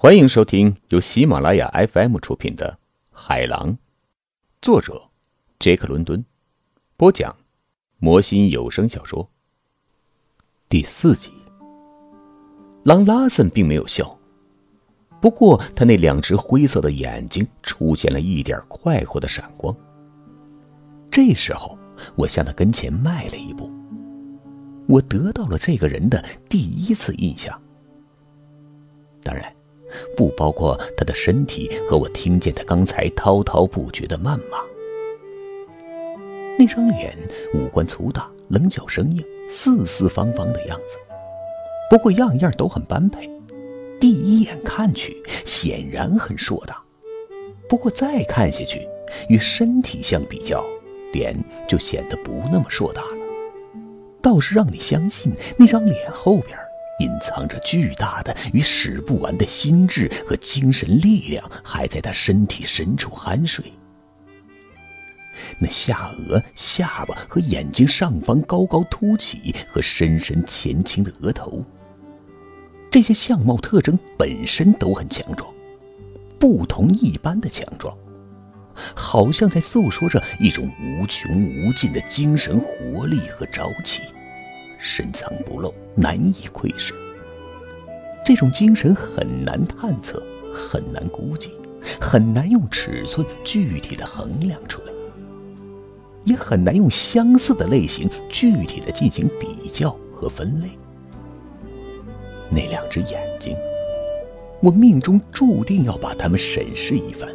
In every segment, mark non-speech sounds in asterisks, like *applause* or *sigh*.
欢迎收听由喜马拉雅 FM 出品的《海狼》，作者杰克·伦敦，播讲魔心有声小说第四集。狼拉森并没有笑，不过他那两只灰色的眼睛出现了一点快活的闪光。这时候，我向他跟前迈了一步，我得到了这个人的第一次印象。当然。不包括他的身体和我听见的刚才滔滔不绝的谩骂。那张脸五官粗大，棱角生硬，四四方方的样子，不过样样都很般配。第一眼看去显然很硕大，不过再看下去，与身体相比较，脸就显得不那么硕大了。倒是让你相信那张脸后边。隐藏着巨大的与使不完的心智和精神力量，还在他身体深处酣睡。那下颚、下巴和眼睛上方高高凸起和深深前倾的额头，这些相貌特征本身都很强壮，不同一般的强壮，好像在诉说着一种无穷无尽的精神活力和朝气。深藏不露，难以窥视。这种精神很难探测，很难估计，很难用尺寸具体的衡量出来，也很难用相似的类型具体的进行比较和分类。那两只眼睛，我命中注定要把它们审视一番。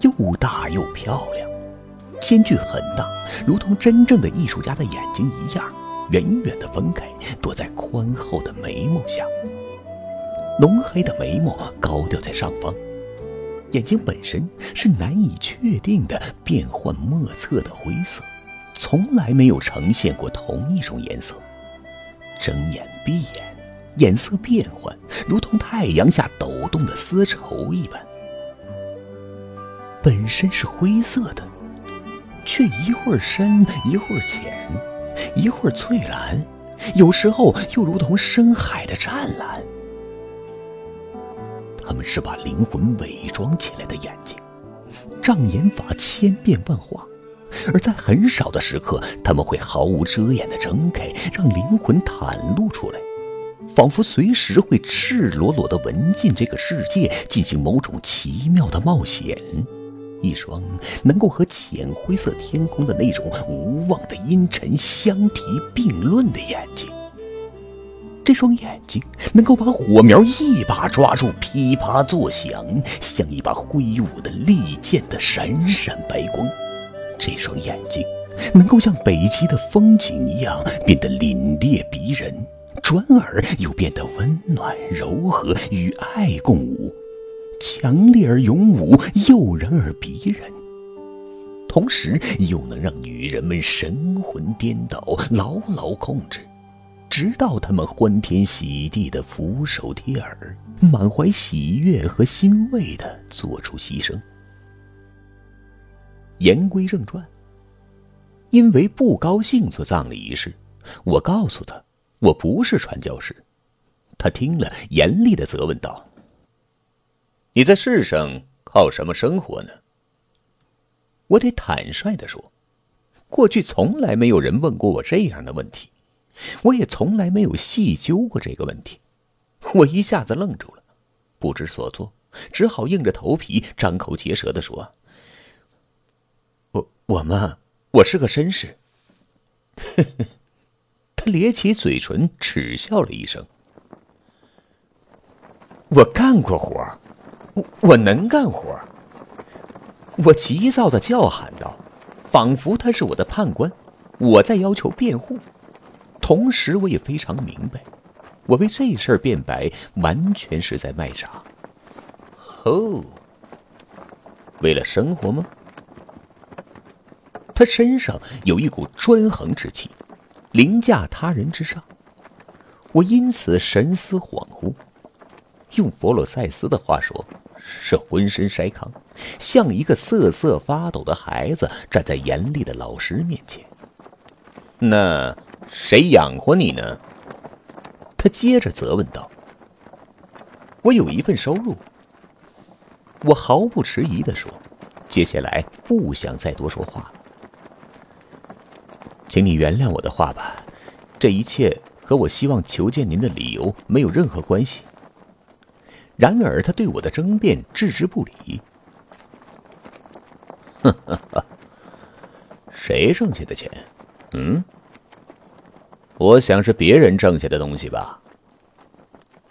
又大又漂亮，间距很大，如同真正的艺术家的眼睛一样。远远的分开，躲在宽厚的眉毛下。浓黑的眉毛高吊在上方，眼睛本身是难以确定的变幻莫测的灰色，从来没有呈现过同一种颜色。睁眼闭眼，颜色变换，如同太阳下抖动的丝绸一般。本身是灰色的，却一会儿深，一会儿浅。一会儿翠蓝，有时候又如同深海的湛蓝。他们是把灵魂伪装起来的眼睛，障眼法千变万化，而在很少的时刻，他们会毫无遮掩的睁开，让灵魂袒露出来，仿佛随时会赤裸裸的闻进这个世界，进行某种奇妙的冒险。一双能够和浅灰色天空的那种无望的阴沉相提并论的眼睛，这双眼睛能够把火苗一把抓住，噼啪作响，像一把挥舞的利剑的闪闪白光。这双眼睛能够像北极的风景一样变得凛冽逼人，转而又变得温暖柔和，与爱共舞。强烈而勇武，诱人而逼人，同时又能让女人们神魂颠倒，牢牢控制，直到他们欢天喜地的俯首帖耳，满怀喜悦和欣慰的做出牺牲。言归正传，因为不高兴做葬礼仪式，我告诉他我不是传教士。他听了，严厉的责问道。你在世上靠什么生活呢？我得坦率的说，过去从来没有人问过我这样的问题，我也从来没有细究过这个问题。我一下子愣住了，不知所措，只好硬着头皮，张口结舌的说：“我我嘛，我是个绅士。” *laughs* 他咧起嘴唇，耻笑了一声：“我干过活。”我能干活，我急躁的叫喊道，仿佛他是我的判官，我在要求辩护。同时，我也非常明白，我为这事儿辩白，完全是在卖傻。哦，为了生活吗？他身上有一股专横之气，凌驾他人之上。我因此神思恍惚。用佛罗塞斯的话说。是浑身筛糠，像一个瑟瑟发抖的孩子站在严厉的老师面前。那谁养活你呢？他接着责问道。我有一份收入。我毫不迟疑的说：“接下来不想再多说话了，请你原谅我的话吧。这一切和我希望求见您的理由没有任何关系。”然而，他对我的争辩置之不理。呵呵呵，*laughs* 谁挣下的钱？嗯？我想是别人挣下的东西吧。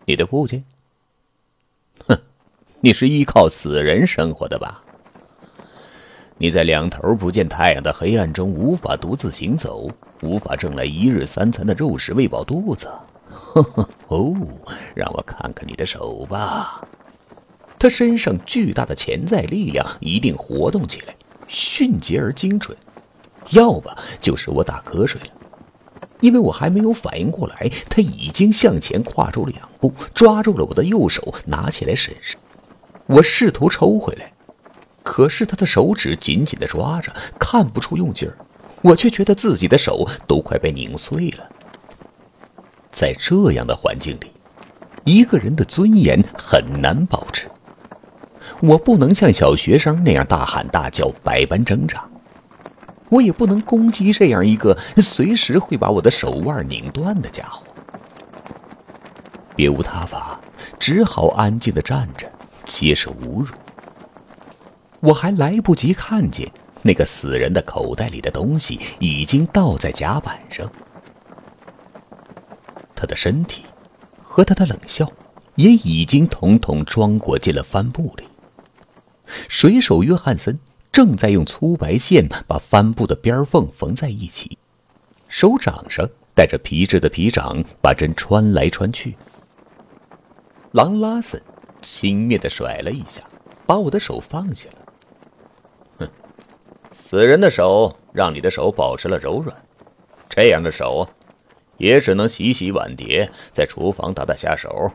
你的父亲？哼，你是依靠死人生活的吧？你在两头不见太阳的黑暗中无法独自行走，无法挣来一日三餐的肉食喂饱肚子。呵呵，哦，让我看看你的手吧。他身上巨大的潜在力量一定活动起来，迅捷而精准。要不就是我打瞌睡了。因为我还没有反应过来，他已经向前跨出两步，抓住了我的右手，拿起来审视。我试图抽回来，可是他的手指紧紧的抓着，看不出用劲儿，我却觉得自己的手都快被拧碎了。在这样的环境里，一个人的尊严很难保持。我不能像小学生那样大喊大叫，百般挣扎。我也不能攻击这样一个随时会把我的手腕拧断的家伙，别无他法，只好安静的站着，接受侮辱。我还来不及看见那个死人的口袋里的东西，已经倒在甲板上。他的身体和他的冷笑，也已经统统装裹进了帆布里。水手约翰森。正在用粗白线把帆布的边缝缝在一起，手掌上戴着皮质的皮掌，把针穿来穿去。狼拉森轻蔑的甩了一下，把我的手放下了。哼，死人的手让你的手保持了柔软，这样的手也只能洗洗碗碟，在厨房打打下手。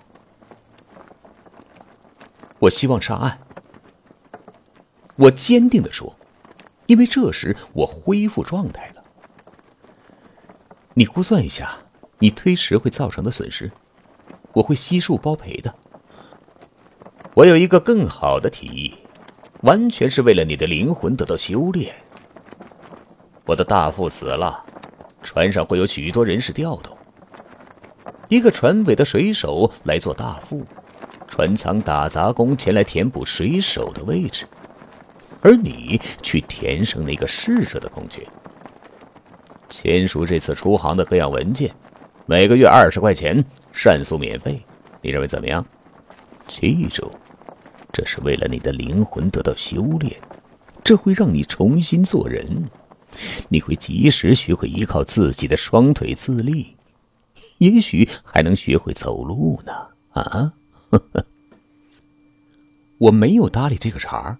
我希望上岸。我坚定的说：“因为这时我恢复状态了。你估算一下，你推迟会造成的损失，我会悉数包赔的。我有一个更好的提议，完全是为了你的灵魂得到修炼。我的大副死了，船上会有许多人事调动。一个船尾的水手来做大副，船舱打杂工前来填补水手的位置。”而你去填上那个逝者的空缺，签署这次出航的各样文件，每个月二十块钱，膳宿免费，你认为怎么样？记住，这是为了你的灵魂得到修炼，这会让你重新做人，你会及时学会依靠自己的双腿自立，也许还能学会走路呢。啊，呵 *laughs* 呵我没有搭理这个茬儿。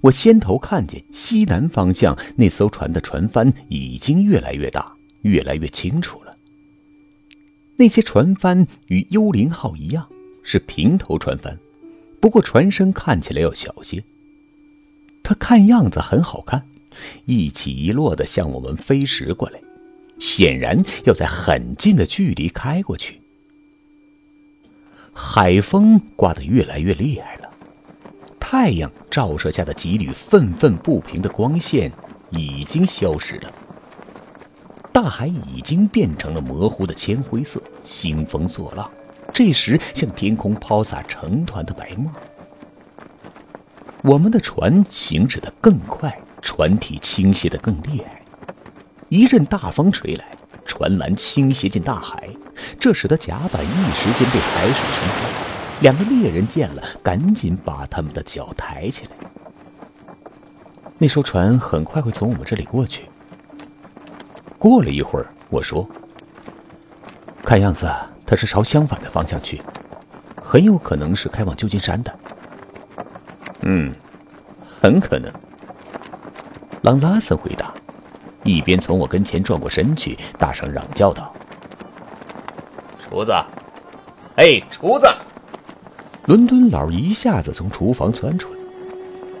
我先头看见西南方向那艘船的船帆已经越来越大，越来越清楚了。那些船帆与幽灵号一样，是平头船帆，不过船身看起来要小些。它看样子很好看，一起一落的向我们飞驰过来，显然要在很近的距离开过去。海风刮得越来越厉害了。太阳照射下的几缕愤愤不平的光线已经消失了，大海已经变成了模糊的铅灰色，兴风作浪。这时，向天空抛洒成团的白沫。我们的船行驶得更快，船体倾斜得更厉害。一阵大风吹来，船缆倾斜进大海，这使得甲板一时间被海水冲开。两个猎人见了，赶紧把他们的脚抬起来。那艘船很快会从我们这里过去。过了一会儿，我说：“看样子它是朝相反的方向去，很有可能是开往旧金山的。”“嗯，很可能。”朗拉森回答，一边从我跟前转过身去，大声嚷叫道：“厨子，哎，厨子！”伦敦佬一下子从厨房窜出来，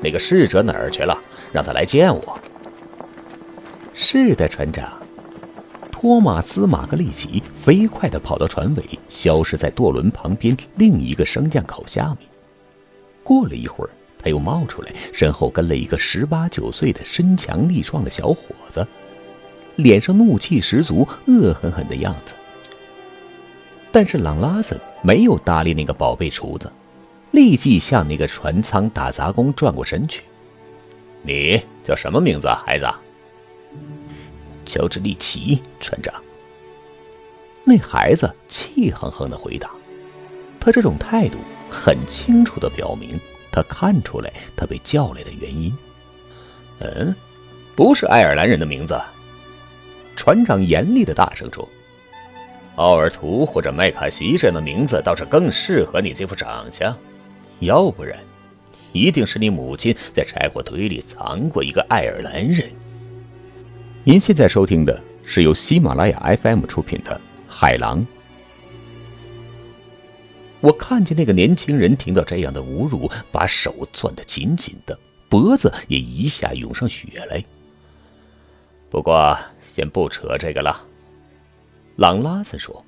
那个侍者哪儿去了？让他来见我。是的，船长。托马斯·马格利奇飞快地跑到船尾，消失在舵轮旁边另一个升降口下面。过了一会儿，他又冒出来，身后跟了一个十八九岁的身强力壮的小伙子，脸上怒气十足、恶狠狠的样子。但是朗拉森没有搭理那个宝贝厨子，立即向那个船舱打杂工转过身去。“你叫什么名字，孩子？”乔治·利奇，船长。那孩子气哼哼的回答。他这种态度很清楚的表明，他看出来他被叫来的原因。嗯，不是爱尔兰人的名字。船长严厉的大声说：“奥尔图或者麦卡锡这样的名字倒是更适合你这副长相。要不然，一定是你母亲在柴火堆里藏过一个爱尔兰人。”您现在收听的是由喜马拉雅 FM 出品的《海狼》。我看见那个年轻人听到这样的侮辱，把手攥得紧紧的，脖子也一下涌上血来。不过，先不扯这个了。朗拉森说：“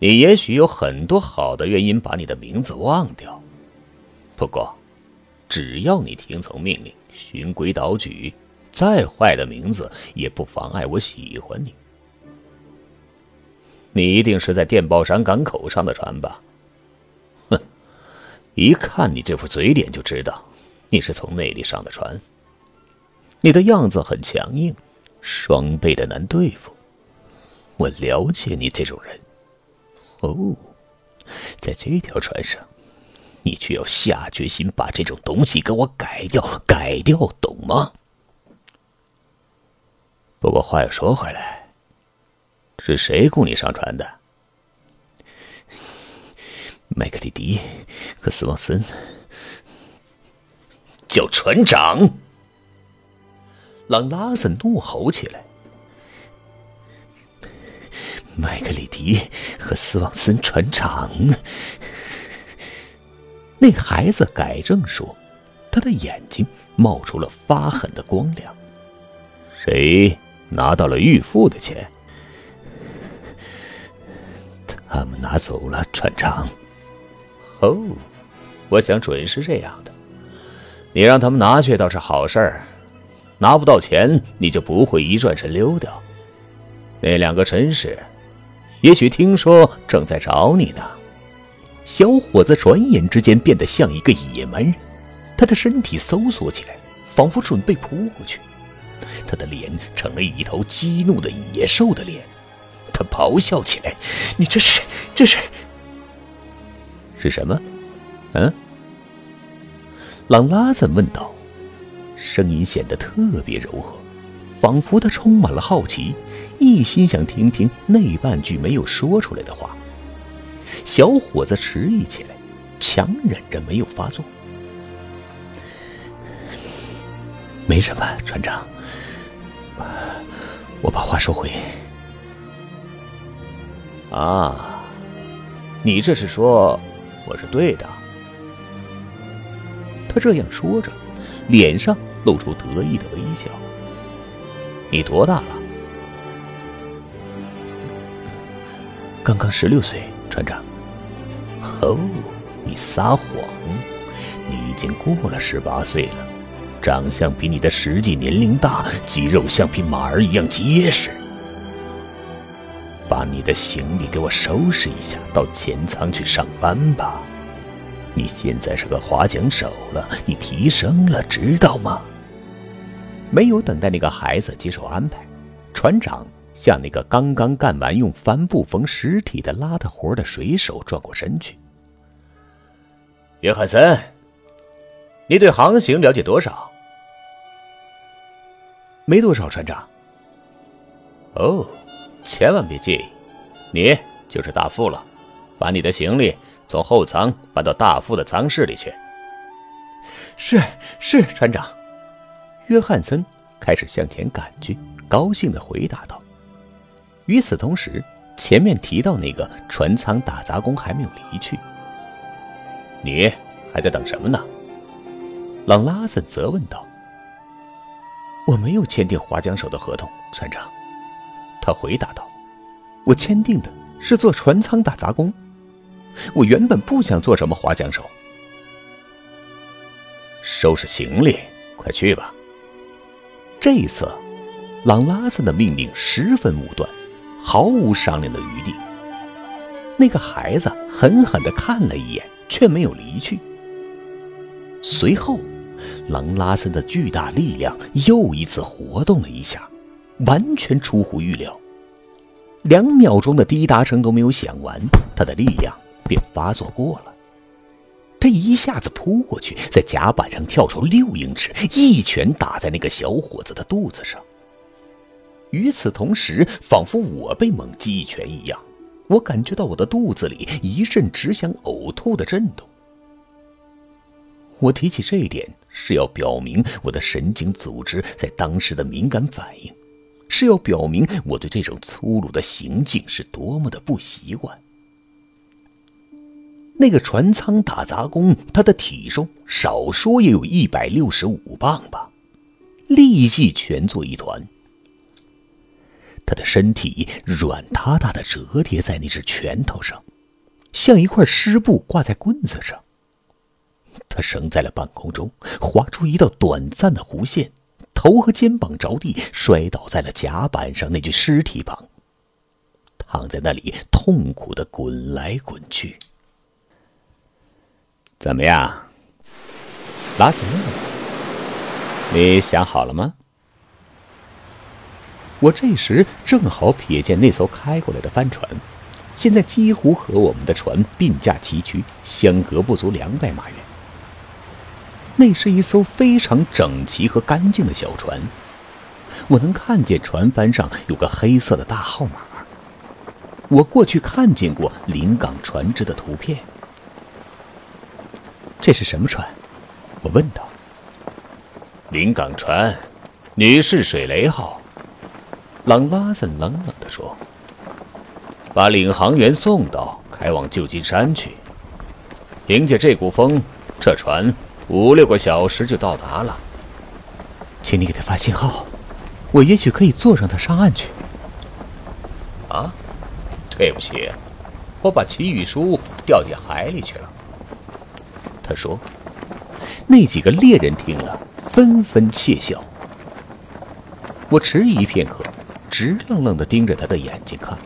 你也许有很多好的原因把你的名字忘掉，不过，只要你听从命令，循规蹈矩。”再坏的名字也不妨碍我喜欢你。你一定是在电报山港口上的船吧？哼，一看你这副嘴脸就知道你是从那里上的船。你的样子很强硬，双倍的难对付。我了解你这种人。哦，在这条船上，你却要下决心把这种东西给我改掉，改掉，懂吗？不过话又说回来，是谁雇你上船的？麦克里迪和斯旺森叫船长。朗拉森怒吼起来：“麦克里迪和斯旺森船长！”那孩子改正说，他的眼睛冒出了发狠的光亮。谁？拿到了预付的钱，他们拿走了，船长。哦，我想准是这样的。你让他们拿去倒是好事儿，拿不到钱，你就不会一转身溜掉。那两个绅士，也许听说正在找你呢。小伙子转眼之间变得像一个野蛮人，他的身体搜索起来，仿佛准备扑过去。他的脸成了一头激怒的野兽的脸，他咆哮起来：“你这是，这是，是什么？”嗯，朗拉森问道，声音显得特别柔和，仿佛他充满了好奇，一心想听听那半句没有说出来的话。小伙子迟疑起来，强忍着没有发作。没什么，船长。我把话收回。啊，你这是说我是对的？他这样说着，脸上露出得意的微笑。你多大了？刚刚十六岁，船长。哦，你撒谎！你已经过了十八岁了。长相比你的实际年龄大，肌肉像匹马儿一样结实。把你的行李给我收拾一下，到前舱去上班吧。你现在是个划桨手了，你提升了，知道吗？没有等待那个孩子接受安排，船长向那个刚刚干完用帆布缝尸体的邋遢活的水手转过身去。约翰森，你对航行了解多少？没多少，船长。哦，千万别介意，你就是大副了。把你的行李从后舱搬到大副的舱室里去。是是，船长。约翰森开始向前赶去，高兴的回答道。与此同时，前面提到那个船舱打杂工还没有离去。你还在等什么呢？朗拉森责问道。我没有签订划桨手的合同，船长。他回答道：“我签订的是做船舱打杂工，我原本不想做什么划桨手。”收拾行李，快去吧。这一次，朗拉森的命令十分武断，毫无商量的余地。那个孩子狠狠的看了一眼，却没有离去。随后，朗拉森的巨大力量又一次活动了一下，完全出乎预料。两秒钟的滴答声都没有响完，他的力量便发作过了。他一下子扑过去，在甲板上跳出六英尺，一拳打在那个小伙子的肚子上。与此同时，仿佛我被猛击一拳一样。我感觉到我的肚子里一阵只想呕吐的震动。我提起这一点，是要表明我的神经组织在当时的敏感反应，是要表明我对这种粗鲁的行径是多么的不习惯。那个船舱打杂工，他的体重少说也有一百六十五磅吧，立即蜷作一团。他的身体软塌塌的折叠在那只拳头上，像一块湿布挂在棍子上。他升在了半空中，划出一道短暂的弧线，头和肩膀着地，摔倒在了甲板上那具尸体旁，躺在那里痛苦的滚来滚去。怎么样，拉斯？你想好了吗？我这时正好瞥见那艘开过来的帆船，现在几乎和我们的船并驾齐驱，相隔不足两百码远。那是一艘非常整齐和干净的小船，我能看见船帆上有个黑色的大号码。我过去看见过临港船只的图片。这是什么船？我问道。临港船，女士水雷号。朗拉森冷冷地说：“把领航员送到开往旧金山去。凭借这股风，这船五六个小时就到达了。请你给他发信号，我也许可以坐上他上岸去。”啊，对不起，我把祈雨书掉进海里去了。他说：“那几个猎人听了，纷纷窃笑。”我迟疑片刻。直愣愣地盯着他的眼睛看，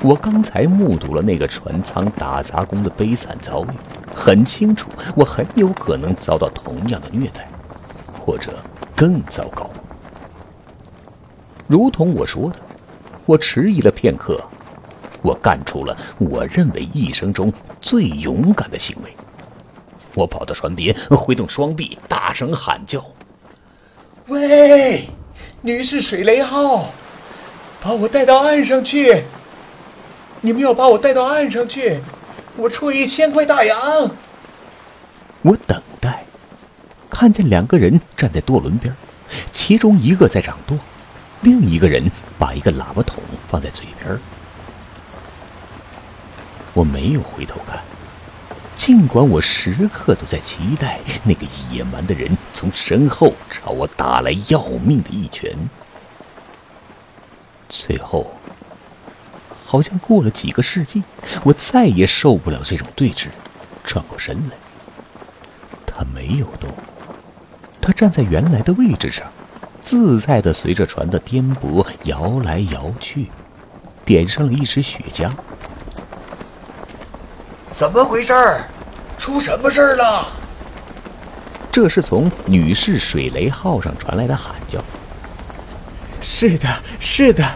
我刚才目睹了那个船舱打杂工的悲惨遭遇，很清楚，我很有可能遭到同样的虐待，或者更糟糕。如同我说的，我迟疑了片刻，我干出了我认为一生中最勇敢的行为。我跑到船边，挥动双臂，大声喊叫：“喂，女士水雷号！”把我带到岸上去！你们要把我带到岸上去，我出一千块大洋。我等待，看见两个人站在舵轮边，其中一个在掌舵，另一个人把一个喇叭筒放在嘴边。我没有回头看，尽管我时刻都在期待那个野蛮的人从身后朝我打来要命的一拳。最后，好像过了几个世纪，我再也受不了这种对峙，转过身来。他没有动，他站在原来的位置上，自在的随着船的颠簸摇来摇去，点上了一支雪茄。怎么回事儿？出什么事儿了？这是从女士水雷号上传来的喊叫。是的，是的，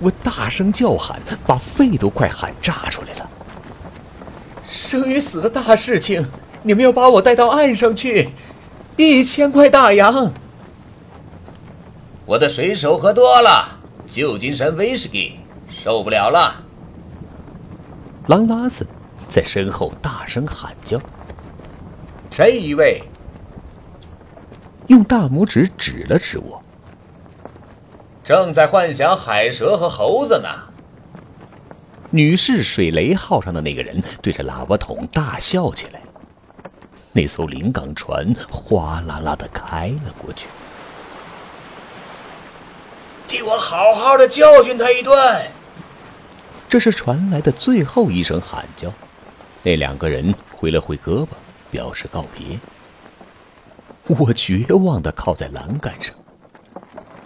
我大声叫喊，把肺都快喊炸出来了。生与死的大事情，你们要把我带到岸上去，一千块大洋。我的水手喝多了，旧金山威士忌，受不了了。狼拉斯在身后大声喊叫。这一位用大拇指指了指我。正在幻想海蛇和猴子呢。女士水雷号上的那个人对着喇叭筒大笑起来。那艘临港船哗啦啦的开了过去。替我好好的教训他一顿。这是传来的最后一声喊叫。那两个人挥了挥胳膊，表示告别。我绝望的靠在栏杆上，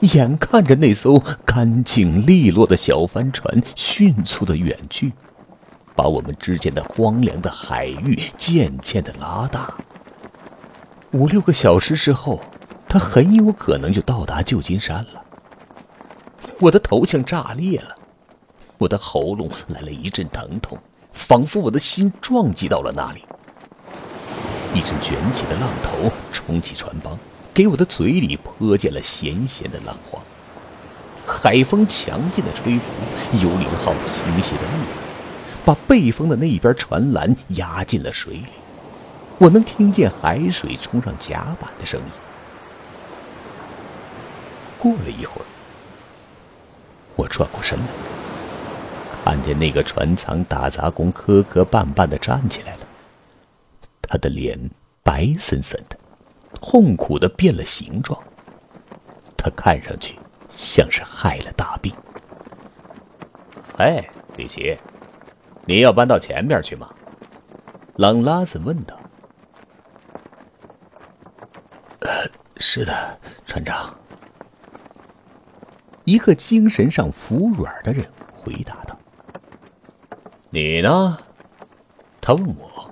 眼看着那艘干净利落的小帆船迅速的远去，把我们之间的荒凉的海域渐渐的拉大。五六个小时之后，它很有可能就到达旧金山了。我的头像炸裂了，我的喉咙来了一阵疼痛，仿佛我的心撞击到了那里。一阵卷起的浪头冲起船帮，给我的嘴里泼进了咸咸的浪花。海风强劲的吹拂，幽灵号倾斜的力把背风的那一边船栏压进了水里。我能听见海水冲上甲板的声音。过了一会儿，我转过身来，看见那个船舱打杂工磕磕绊绊的站起来了。他的脸白森森的，痛苦的变了形状。他看上去像是害了大病。哎，李奇，你要搬到前面去吗？朗拉斯问道。是的，船长。一个精神上服软的人回答道。你呢？他问我。